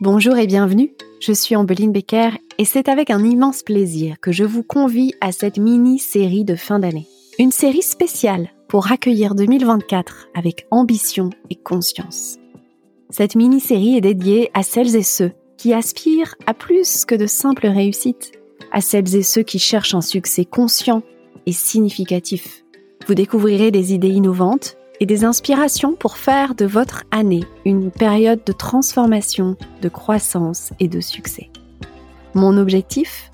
Bonjour et bienvenue, je suis Ambeline Becker et c'est avec un immense plaisir que je vous convie à cette mini-série de fin d'année. Une série spéciale pour accueillir 2024 avec ambition et conscience. Cette mini-série est dédiée à celles et ceux qui aspirent à plus que de simples réussites, à celles et ceux qui cherchent un succès conscient et significatif. Vous découvrirez des idées innovantes et des inspirations pour faire de votre année une période de transformation, de croissance et de succès. Mon objectif?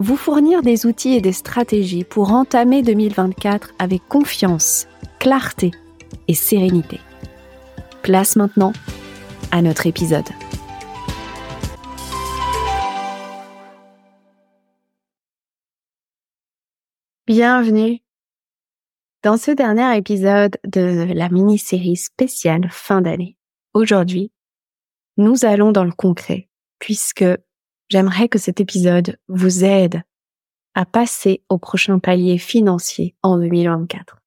Vous fournir des outils et des stratégies pour entamer 2024 avec confiance, clarté et sérénité. Place maintenant à notre épisode. Bienvenue dans ce dernier épisode de la mini-série spéciale fin d'année, aujourd'hui, nous allons dans le concret, puisque j'aimerais que cet épisode vous aide à passer au prochain palier financier en 2024.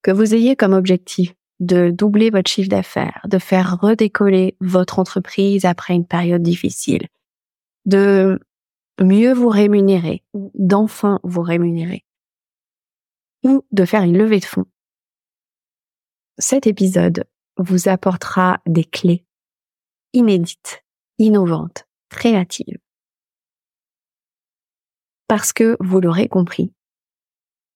Que vous ayez comme objectif de doubler votre chiffre d'affaires, de faire redécoller votre entreprise après une période difficile, de mieux vous rémunérer, d'enfin vous rémunérer, ou de faire une levée de fonds. Cet épisode vous apportera des clés inédites, innovantes, créatives. Parce que, vous l'aurez compris,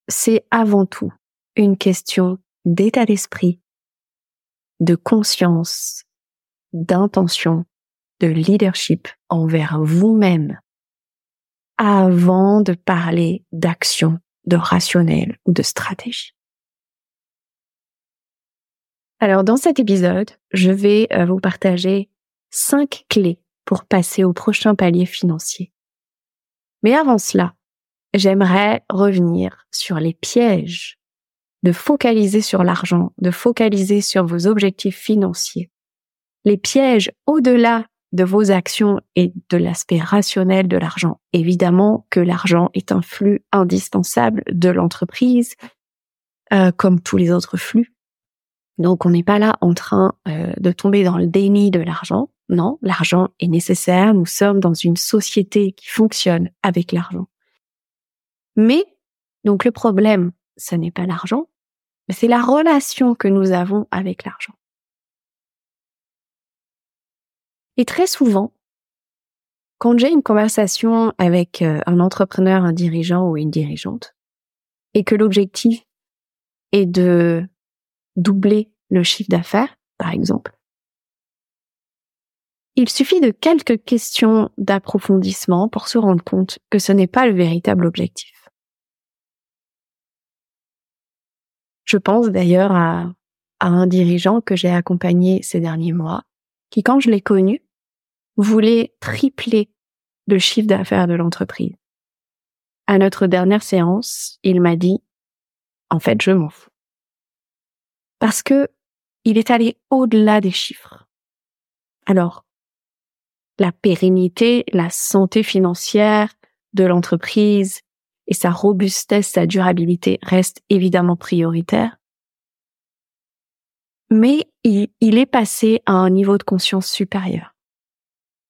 c'est avant tout une question d'état d'esprit, de conscience, d'intention, de leadership envers vous-même avant de parler d'action de rationnel ou de stratégie. Alors dans cet épisode, je vais euh, vous partager cinq clés pour passer au prochain palier financier. Mais avant cela, j'aimerais revenir sur les pièges de focaliser sur l'argent, de focaliser sur vos objectifs financiers. Les pièges au-delà de vos actions et de l'aspect rationnel de l'argent. Évidemment que l'argent est un flux indispensable de l'entreprise, euh, comme tous les autres flux. Donc on n'est pas là en train euh, de tomber dans le déni de l'argent. Non, l'argent est nécessaire. Nous sommes dans une société qui fonctionne avec l'argent. Mais, donc le problème, ce n'est pas l'argent, mais c'est la relation que nous avons avec l'argent. Et très souvent, quand j'ai une conversation avec euh, un entrepreneur, un dirigeant ou une dirigeante, et que l'objectif est de doubler le chiffre d'affaires, par exemple, il suffit de quelques questions d'approfondissement pour se rendre compte que ce n'est pas le véritable objectif. Je pense d'ailleurs à, à un dirigeant que j'ai accompagné ces derniers mois, qui quand je l'ai connu, voulait tripler le chiffre d'affaires de l'entreprise. À notre dernière séance, il m'a dit, en fait, je m'en fous. Parce que il est allé au-delà des chiffres. Alors, la pérennité, la santé financière de l'entreprise et sa robustesse, sa durabilité restent évidemment prioritaires. Mais il, est passé à un niveau de conscience supérieur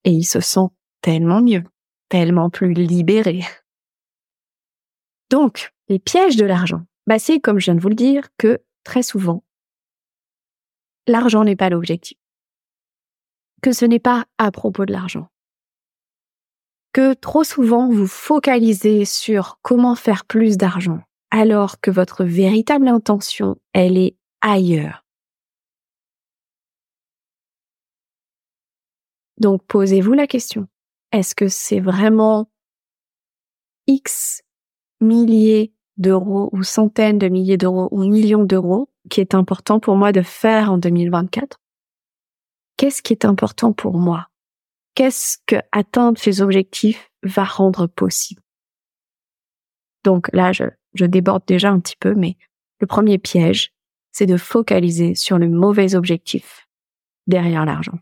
et il se sent tellement mieux, tellement plus libéré. Donc, les pièges de l'argent, bah c'est comme je viens de vous le dire que très souvent, l'argent n'est pas l'objectif. Que ce n'est pas à propos de l'argent. Que trop souvent vous focalisez sur comment faire plus d'argent alors que votre véritable intention, elle est ailleurs. Donc posez-vous la question. Est-ce que c'est vraiment X milliers d'euros ou centaines de milliers d'euros ou millions d'euros qui est important pour moi de faire en 2024 Qu'est-ce qui est important pour moi? Qu'est-ce que atteindre ces objectifs va rendre possible? Donc là, je, déborde déjà un petit peu, mais le premier piège, c'est de focaliser sur le mauvais objectif derrière l'argent.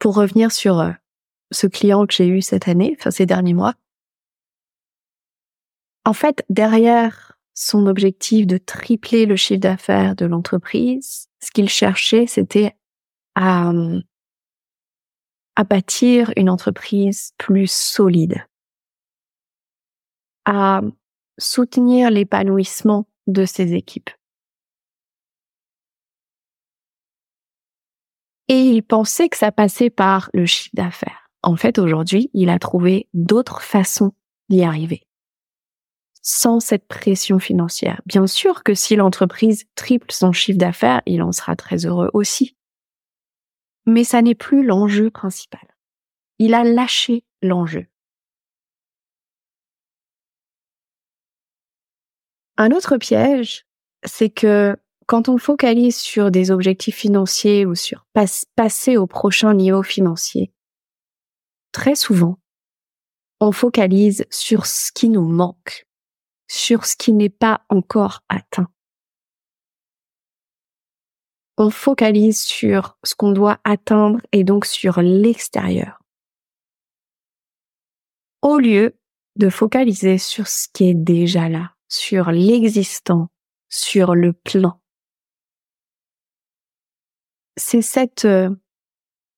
Pour revenir sur euh, ce client que j'ai eu cette année, enfin ces derniers mois, en fait, derrière son objectif de tripler le chiffre d'affaires de l'entreprise, ce qu'il cherchait, c'était à, à bâtir une entreprise plus solide, à soutenir l'épanouissement de ses équipes. Et il pensait que ça passait par le chiffre d'affaires. En fait, aujourd'hui, il a trouvé d'autres façons d'y arriver. Sans cette pression financière. Bien sûr que si l'entreprise triple son chiffre d'affaires, il en sera très heureux aussi. Mais ça n'est plus l'enjeu principal. Il a lâché l'enjeu. Un autre piège, c'est que quand on focalise sur des objectifs financiers ou sur passer au prochain niveau financier, très souvent, on focalise sur ce qui nous manque, sur ce qui n'est pas encore atteint. On focalise sur ce qu'on doit atteindre et donc sur l'extérieur. Au lieu de focaliser sur ce qui est déjà là, sur l'existant, sur le plan c'est cette euh,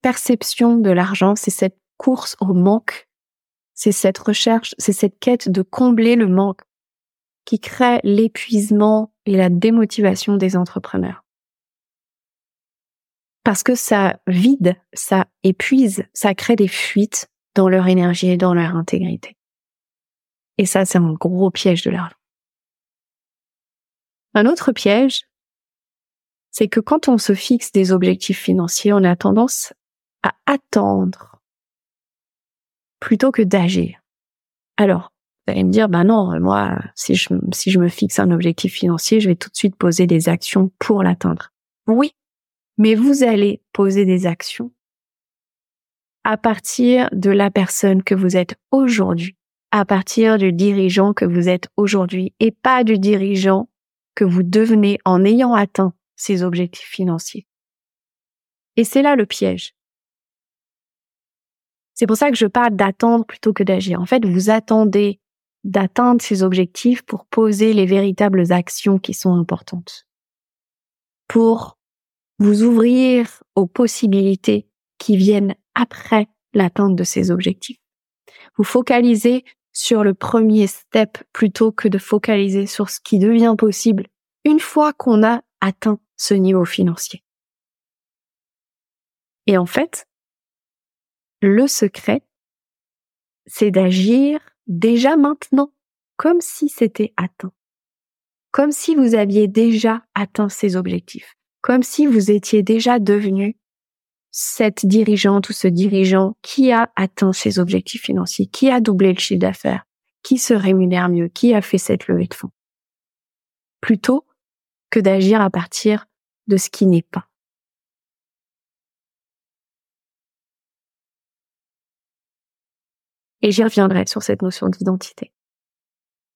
perception de l'argent, c'est cette course au manque, c'est cette recherche, c'est cette quête de combler le manque qui crée l'épuisement et la démotivation des entrepreneurs. Parce que ça vide, ça épuise, ça crée des fuites dans leur énergie et dans leur intégrité. Et ça, c'est un gros piège de l'argent. Un autre piège, c'est que quand on se fixe des objectifs financiers, on a tendance à attendre plutôt que d'agir. Alors, vous allez me dire, ben non, moi, si je, si je me fixe un objectif financier, je vais tout de suite poser des actions pour l'atteindre. Oui, mais vous allez poser des actions à partir de la personne que vous êtes aujourd'hui, à partir du dirigeant que vous êtes aujourd'hui et pas du dirigeant que vous devenez en ayant atteint ses objectifs financiers. Et c'est là le piège. C'est pour ça que je parle d'attendre plutôt que d'agir. En fait, vous attendez d'atteindre ces objectifs pour poser les véritables actions qui sont importantes. Pour vous ouvrir aux possibilités qui viennent après l'atteinte de ces objectifs. Vous focalisez sur le premier step plutôt que de focaliser sur ce qui devient possible une fois qu'on a atteint ce niveau financier. Et en fait, le secret, c'est d'agir déjà maintenant, comme si c'était atteint, comme si vous aviez déjà atteint ces objectifs, comme si vous étiez déjà devenu cette dirigeante ou ce dirigeant qui a atteint ses objectifs financiers, qui a doublé le chiffre d'affaires, qui se rémunère mieux, qui a fait cette levée de fonds. Plutôt que d'agir à partir de ce qui n'est pas. Et j'y reviendrai sur cette notion d'identité.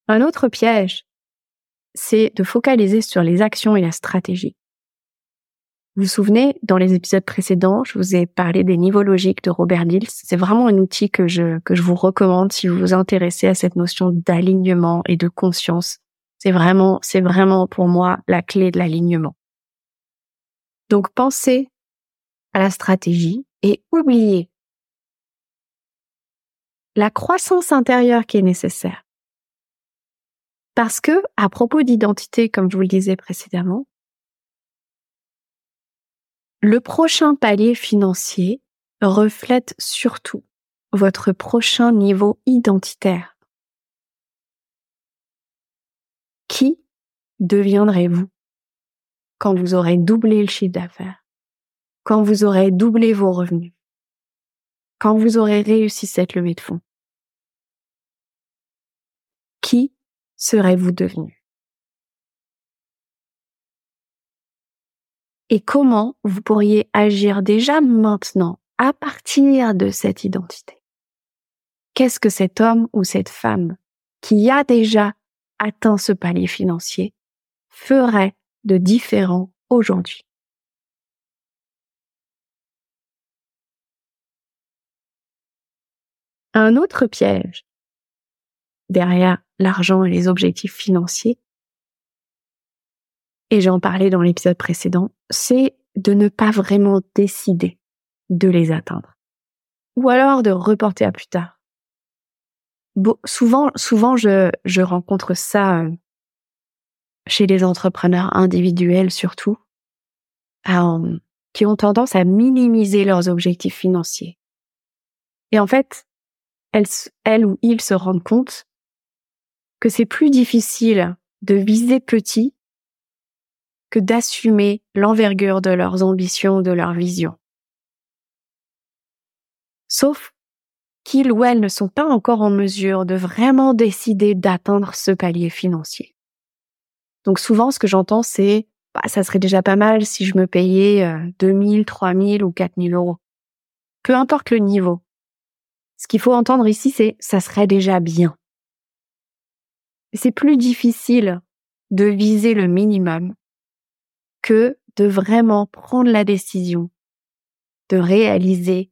Un autre piège, c'est de focaliser sur les actions et la stratégie. Vous vous souvenez, dans les épisodes précédents, je vous ai parlé des niveaux logiques de Robert Dills. C'est vraiment un outil que je, que je vous recommande si vous vous intéressez à cette notion d'alignement et de conscience. C'est vraiment, c'est vraiment pour moi la clé de l'alignement. Donc pensez à la stratégie et oubliez la croissance intérieure qui est nécessaire. Parce que, à propos d'identité, comme je vous le disais précédemment, le prochain palier financier reflète surtout votre prochain niveau identitaire. Qui deviendrez-vous quand vous aurez doublé le chiffre d'affaires, quand vous aurez doublé vos revenus, quand vous aurez réussi cette levée de fonds? Qui serez-vous devenu? Et comment vous pourriez agir déjà maintenant à partir de cette identité? Qu'est-ce que cet homme ou cette femme qui a déjà atteint ce palier financier ferait de différent aujourd'hui. Un autre piège derrière l'argent et les objectifs financiers, et j'en parlais dans l'épisode précédent, c'est de ne pas vraiment décider de les atteindre. Ou alors de reporter à plus tard. Souvent, souvent, je, rencontre ça euh, chez les entrepreneurs individuels surtout, euh, qui ont tendance à minimiser leurs objectifs financiers. Et en fait, elles, ou ils se rendent compte que c'est plus difficile de viser petit que d'assumer l'envergure de leurs ambitions, de leur vision. Sauf qu'ils ou elles ne sont pas encore en mesure de vraiment décider d'atteindre ce palier financier. Donc souvent, ce que j'entends, c'est bah, ça serait déjà pas mal si je me payais 2000, 3000 ou 4000 euros. Peu importe le niveau. Ce qu'il faut entendre ici, c'est ça serait déjà bien. C'est plus difficile de viser le minimum que de vraiment prendre la décision de réaliser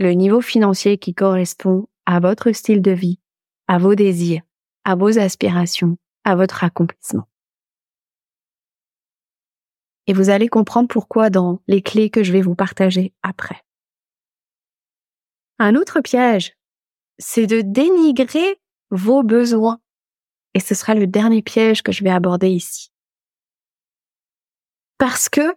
le niveau financier qui correspond à votre style de vie, à vos désirs, à vos aspirations, à votre accomplissement. Et vous allez comprendre pourquoi dans les clés que je vais vous partager après. Un autre piège, c'est de dénigrer vos besoins. Et ce sera le dernier piège que je vais aborder ici. Parce que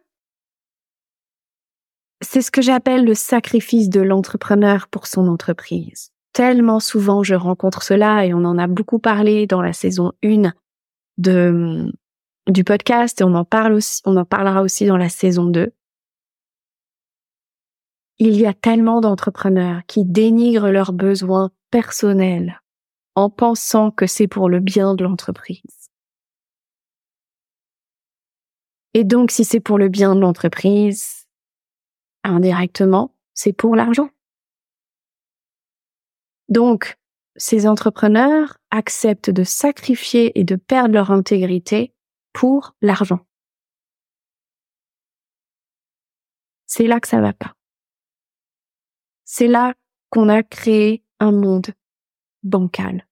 c'est ce que j'appelle le sacrifice de l'entrepreneur pour son entreprise. Tellement souvent je rencontre cela et on en a beaucoup parlé dans la saison 1 de, du podcast et on en on en parlera aussi dans la saison 2. Il y a tellement d'entrepreneurs qui dénigrent leurs besoins personnels en pensant que c'est pour le bien de l'entreprise. Et donc, si c'est pour le bien de l'entreprise, indirectement, c'est pour l'argent. Donc, ces entrepreneurs acceptent de sacrifier et de perdre leur intégrité pour l'argent. C'est là que ça va pas. C'est là qu'on a créé un monde bancal.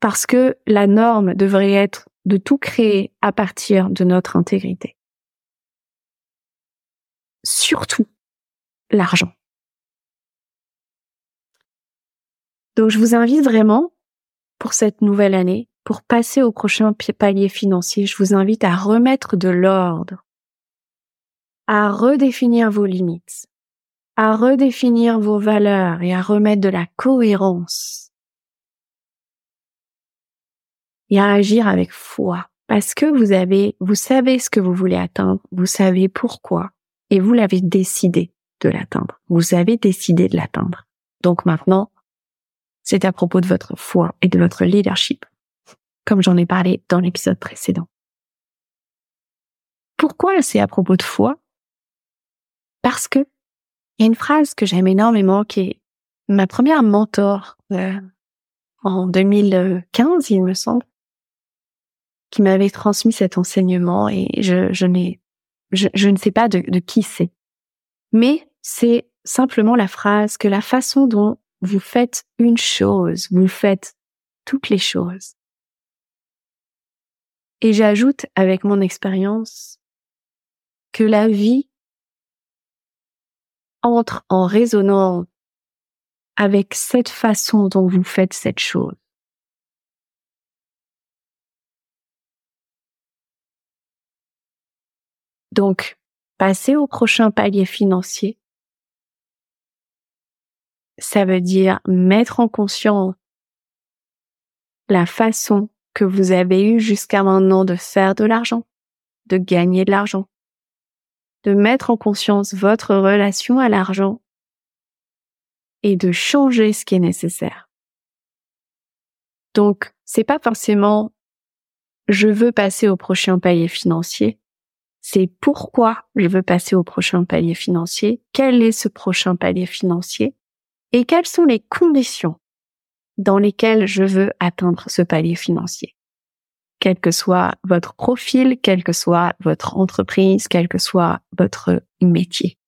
Parce que la norme devrait être de tout créer à partir de notre intégrité surtout l'argent. Donc je vous invite vraiment pour cette nouvelle année, pour passer au prochain palier financier, je vous invite à remettre de l'ordre, à redéfinir vos limites, à redéfinir vos valeurs et à remettre de la cohérence et à agir avec foi parce que vous avez, vous savez ce que vous voulez atteindre, vous savez pourquoi et vous l'avez décidé de l'atteindre. Vous avez décidé de l'atteindre. Donc maintenant, c'est à propos de votre foi et de votre leadership, comme j'en ai parlé dans l'épisode précédent. Pourquoi c'est à propos de foi? Parce que il y a une phrase que j'aime énormément qui est ma première mentor euh, en 2015, il me semble, qui m'avait transmis cet enseignement et je, je n'ai je, ne sais pas de, de qui c'est. Mais c'est simplement la phrase que la façon dont vous faites une chose, vous faites toutes les choses. Et j'ajoute avec mon expérience que la vie entre en résonance avec cette façon dont vous faites cette chose. Donc, passer au prochain palier financier, ça veut dire mettre en conscience la façon que vous avez eu jusqu'à maintenant de faire de l'argent, de gagner de l'argent, de mettre en conscience votre relation à l'argent et de changer ce qui est nécessaire. Donc, c'est pas forcément je veux passer au prochain palier financier, c'est pourquoi je veux passer au prochain palier financier, quel est ce prochain palier financier? Et quelles sont les conditions dans lesquelles je veux atteindre ce palier financier? Quel que soit votre profil, quelle que soit votre entreprise, quel que soit votre métier.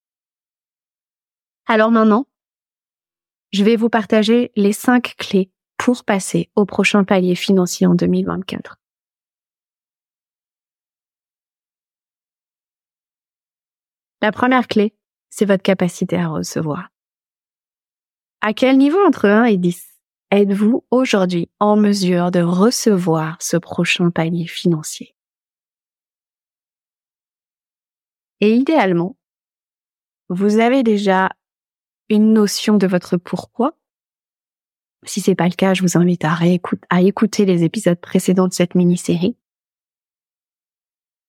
Alors maintenant, je vais vous partager les cinq clés pour passer au prochain palier financier en 2024. La première clé, c'est votre capacité à recevoir. À quel niveau entre 1 et 10 êtes-vous aujourd'hui en mesure de recevoir ce prochain palier financier? Et idéalement, vous avez déjà une notion de votre pourquoi? Si c'est pas le cas, je vous invite à, à écouter les épisodes précédents de cette mini-série.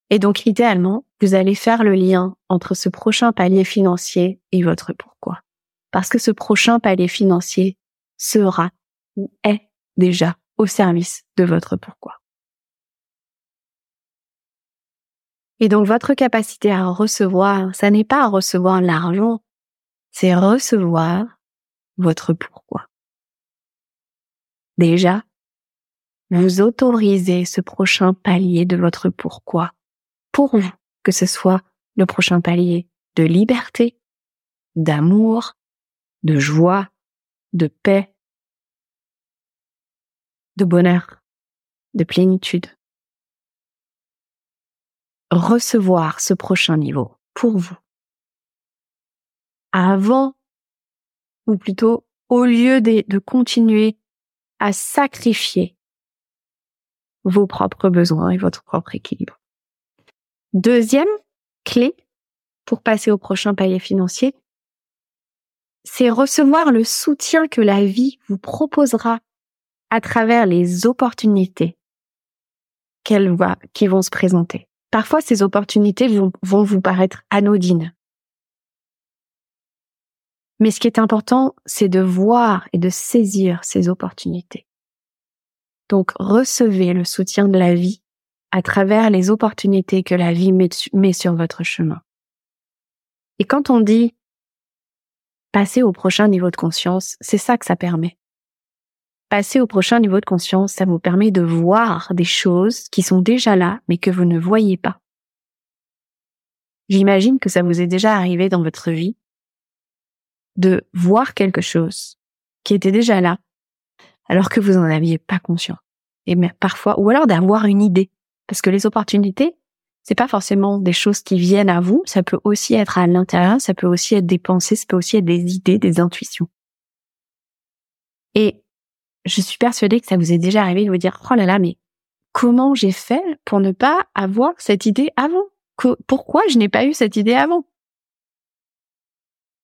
Et donc, idéalement, vous allez faire le lien entre ce prochain palier financier et votre pourquoi. Parce que ce prochain palier financier sera ou est déjà au service de votre pourquoi. Et donc votre capacité à recevoir, ça n'est pas à recevoir l'argent, c'est recevoir votre pourquoi. Déjà, vous autorisez ce prochain palier de votre pourquoi pour vous, que ce soit le prochain palier de liberté, d'amour, de joie, de paix, de bonheur, de plénitude. Recevoir ce prochain niveau pour vous. Avant, ou plutôt au lieu de, continuer à sacrifier vos propres besoins et votre propre équilibre. Deuxième clé pour passer au prochain palier financier, c'est recevoir le soutien que la vie vous proposera à travers les opportunités qu'elle qui vont se présenter. Parfois, ces opportunités vont vous paraître anodines. Mais ce qui est important, c'est de voir et de saisir ces opportunités. Donc, recevez le soutien de la vie à travers les opportunités que la vie met, sur votre chemin. Et quand on dit passer au prochain niveau de conscience, c'est ça que ça permet passer au prochain niveau de conscience, ça vous permet de voir des choses qui sont déjà là, mais que vous ne voyez pas. J'imagine que ça vous est déjà arrivé dans votre vie de voir quelque chose qui était déjà là, alors que vous n'en aviez pas conscience. Et parfois, ou alors d'avoir une idée. Parce que les opportunités, c'est pas forcément des choses qui viennent à vous, ça peut aussi être à l'intérieur, ça peut aussi être des pensées, ça peut aussi être des idées, des intuitions. Et je suis persuadée que ça vous est déjà arrivé de vous dire, oh là là, mais comment j'ai fait pour ne pas avoir cette idée avant? pourquoi je n'ai pas eu cette idée avant?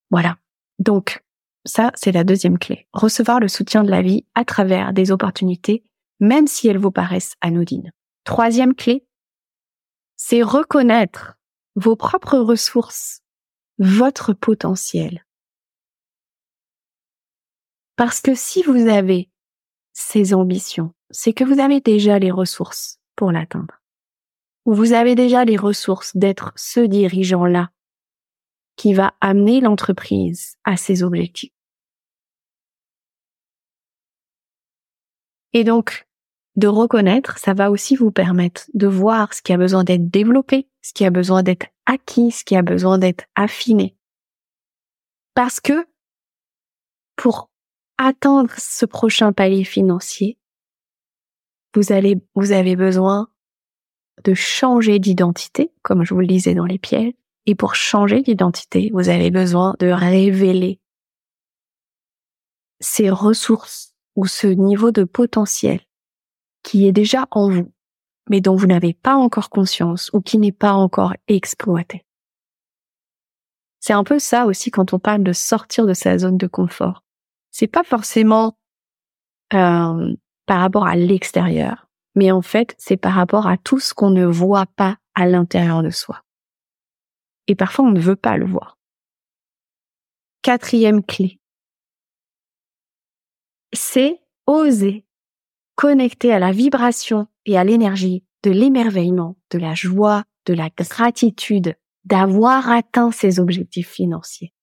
Voilà. Donc, ça, c'est la deuxième clé. Recevoir le soutien de la vie à travers des opportunités, même si elles vous paraissent anodines. Troisième clé, c'est reconnaître vos propres ressources, votre potentiel. Parce que si vous avez ces ambitions, c'est que vous avez déjà les ressources pour l'atteindre. Ou vous avez déjà les ressources d'être ce dirigeant-là qui va amener l'entreprise à ses objectifs. Et donc, de reconnaître, ça va aussi vous permettre de voir ce qui a besoin d'être développé, ce qui a besoin d'être acquis, ce qui a besoin d'être affiné. Parce que pour atteindre ce prochain palier financier, vous allez, vous avez besoin de changer d'identité, comme je vous le disais dans les pièges. Et pour changer d'identité, vous avez besoin de révéler ces ressources ou ce niveau de potentiel qui est déjà en vous, mais dont vous n'avez pas encore conscience ou qui n'est pas encore exploité. C'est un peu ça aussi quand on parle de sortir de sa zone de confort c'est pas forcément euh, par rapport à l'extérieur, mais en fait, c'est par rapport à tout ce qu'on ne voit pas à l'intérieur de soi. Et parfois, on ne veut pas le voir. Quatrième clé, c'est oser connecter à la vibration et à l'énergie de l'émerveillement, de la joie, de la gratitude d'avoir atteint ses objectifs financiers.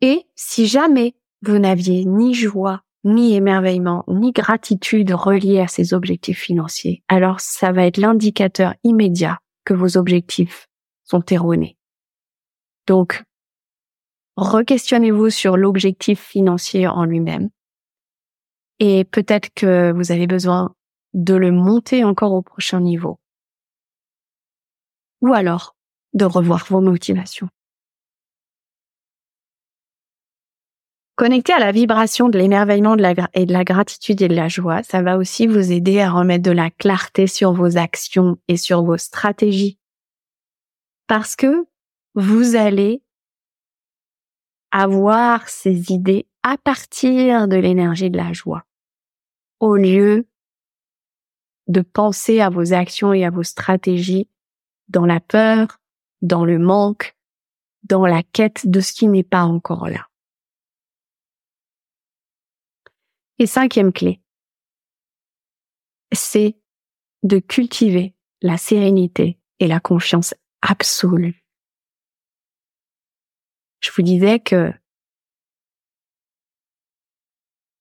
Et si jamais vous n'aviez ni joie, ni émerveillement, ni gratitude reliée à ces objectifs financiers, alors ça va être l'indicateur immédiat que vos objectifs sont erronés. Donc, re-questionnez-vous sur l'objectif financier en lui-même. Et peut-être que vous avez besoin de le monter encore au prochain niveau. ou alors de revoir vos motivations. Connecter à la vibration de l'émerveillement et de la gratitude et de la joie, ça va aussi vous aider à remettre de la clarté sur vos actions et sur vos stratégies. Parce que vous allez avoir ces idées à partir de l'énergie de la joie, au lieu de penser à vos actions et à vos stratégies dans la peur, dans le manque, dans la quête de ce qui n'est pas encore là. Et cinquième clé, c'est de cultiver la sérénité et la confiance absolue. Je vous disais que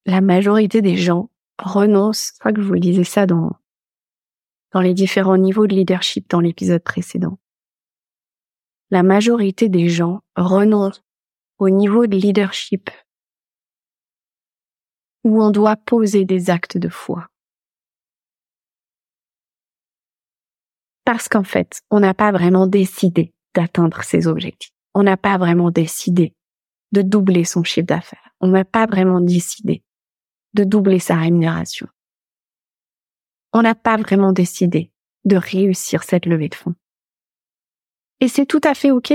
la majorité des gens renoncent, je crois que je vous le disais ça dans, dans les différents niveaux de leadership dans l'épisode précédent. La majorité des gens renoncent au niveau de leadership où on doit poser des actes de foi. Parce qu'en fait, on n'a pas vraiment décidé d'atteindre ses objectifs. On n'a pas vraiment décidé de doubler son chiffre d'affaires. On n'a pas vraiment décidé de doubler sa rémunération. On n'a pas vraiment décidé de réussir cette levée de fonds. Et c'est tout à fait OK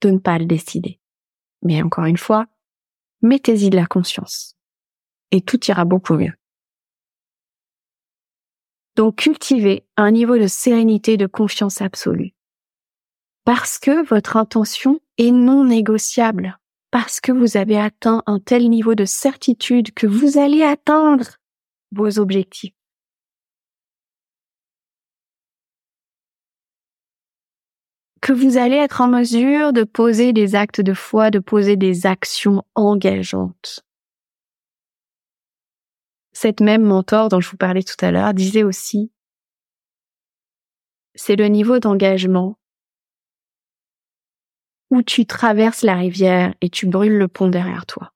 de ne pas le décider. Mais encore une fois, mettez-y de la conscience et tout ira beaucoup mieux. Donc cultivez un niveau de sérénité de confiance absolue. Parce que votre intention est non négociable. Parce que vous avez atteint un tel niveau de certitude que vous allez atteindre vos objectifs. que vous allez être en mesure de poser des actes de foi, de poser des actions engageantes cette même mentor dont je vous parlais tout à l'heure disait aussi, c'est le niveau d'engagement où tu traverses la rivière et tu brûles le pont derrière toi.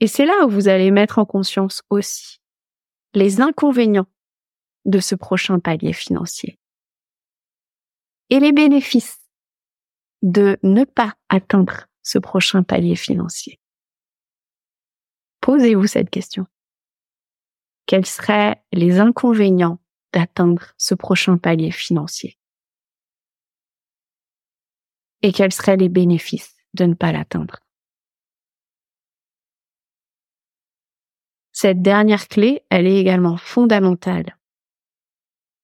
Et c'est là où vous allez mettre en conscience aussi les inconvénients de ce prochain palier financier et les bénéfices de ne pas atteindre ce prochain palier financier. Posez-vous cette question. Quels seraient les inconvénients d'atteindre ce prochain palier financier? Et quels seraient les bénéfices de ne pas l'atteindre? Cette dernière clé, elle est également fondamentale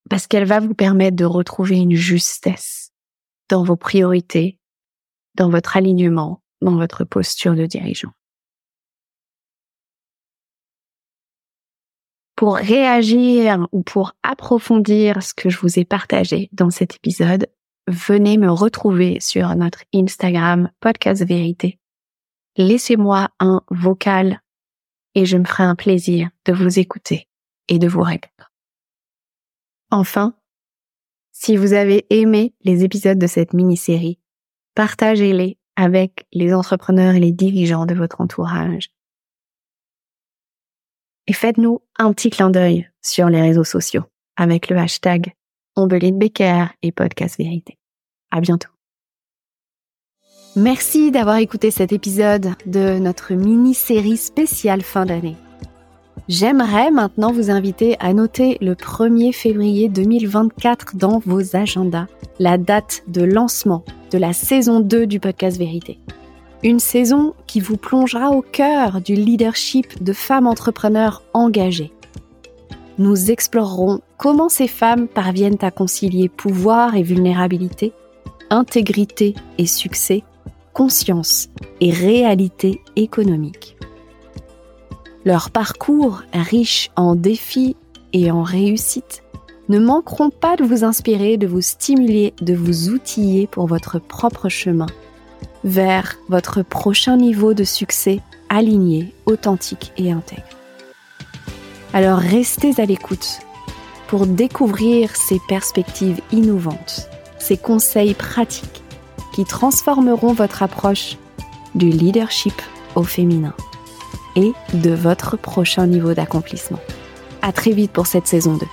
parce qu'elle va vous permettre de retrouver une justesse dans vos priorités, dans votre alignement, dans votre posture de dirigeant. pour réagir ou pour approfondir ce que je vous ai partagé dans cet épisode, venez me retrouver sur notre Instagram Podcast Vérité. Laissez-moi un vocal et je me ferai un plaisir de vous écouter et de vous répondre. Enfin, si vous avez aimé les épisodes de cette mini-série, partagez-les avec les entrepreneurs et les dirigeants de votre entourage et faites-nous un petit clin d'œil sur les réseaux sociaux avec le hashtag Ombeline Becker et Podcast Vérité. À bientôt. Merci d'avoir écouté cet épisode de notre mini-série spéciale fin d'année. J'aimerais maintenant vous inviter à noter le 1er février 2024 dans vos agendas, la date de lancement de la saison 2 du podcast Vérité. Une saison qui vous plongera au cœur du leadership de femmes entrepreneurs engagées. Nous explorerons comment ces femmes parviennent à concilier pouvoir et vulnérabilité, intégrité et succès, conscience et réalité économique. Leur parcours, riche en défis et en réussites, ne manqueront pas de vous inspirer, de vous stimuler, de vous outiller pour votre propre chemin vers votre prochain niveau de succès aligné, authentique et intègre. Alors restez à l'écoute pour découvrir ces perspectives innovantes, ces conseils pratiques qui transformeront votre approche du leadership au féminin et de votre prochain niveau d'accomplissement. À très vite pour cette saison 2.